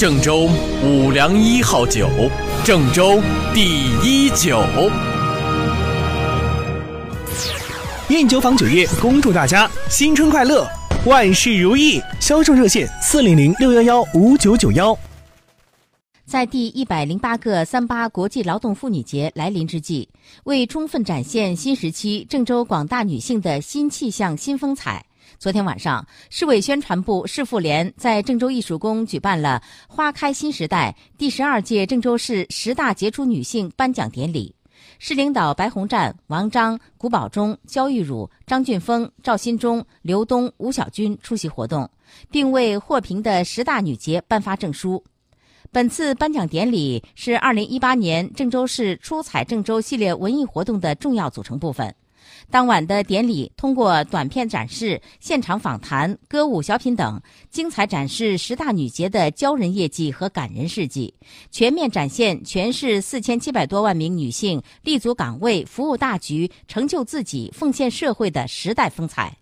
郑州五粮一号酒，郑州第一酒。燕酒坊酒业恭祝大家新春快乐，万事如意。销售热线：四零零六幺幺五九九幺。在第一百零八个三八国际劳动妇女节来临之际，为充分展现新时期郑州广大女性的新气象、新风采，昨天晚上，市委宣传部、市妇联在郑州艺术宫举办了“花开新时代”第十二届郑州市十大杰出女性颁奖典礼。市领导白洪战、王章、古宝忠、焦玉汝、张俊峰、赵新忠、刘东、吴小军出席活动，并为获评的十大女杰颁发证书。本次颁奖典礼是2018年郑州市“出彩郑州”系列文艺活动的重要组成部分。当晚的典礼通过短片展示、现场访谈、歌舞、小品等，精彩展示十大女杰的骄人业绩和感人事迹，全面展现全市四千七百多万名女性立足岗位、服务大局、成就自己、奉献社会的时代风采。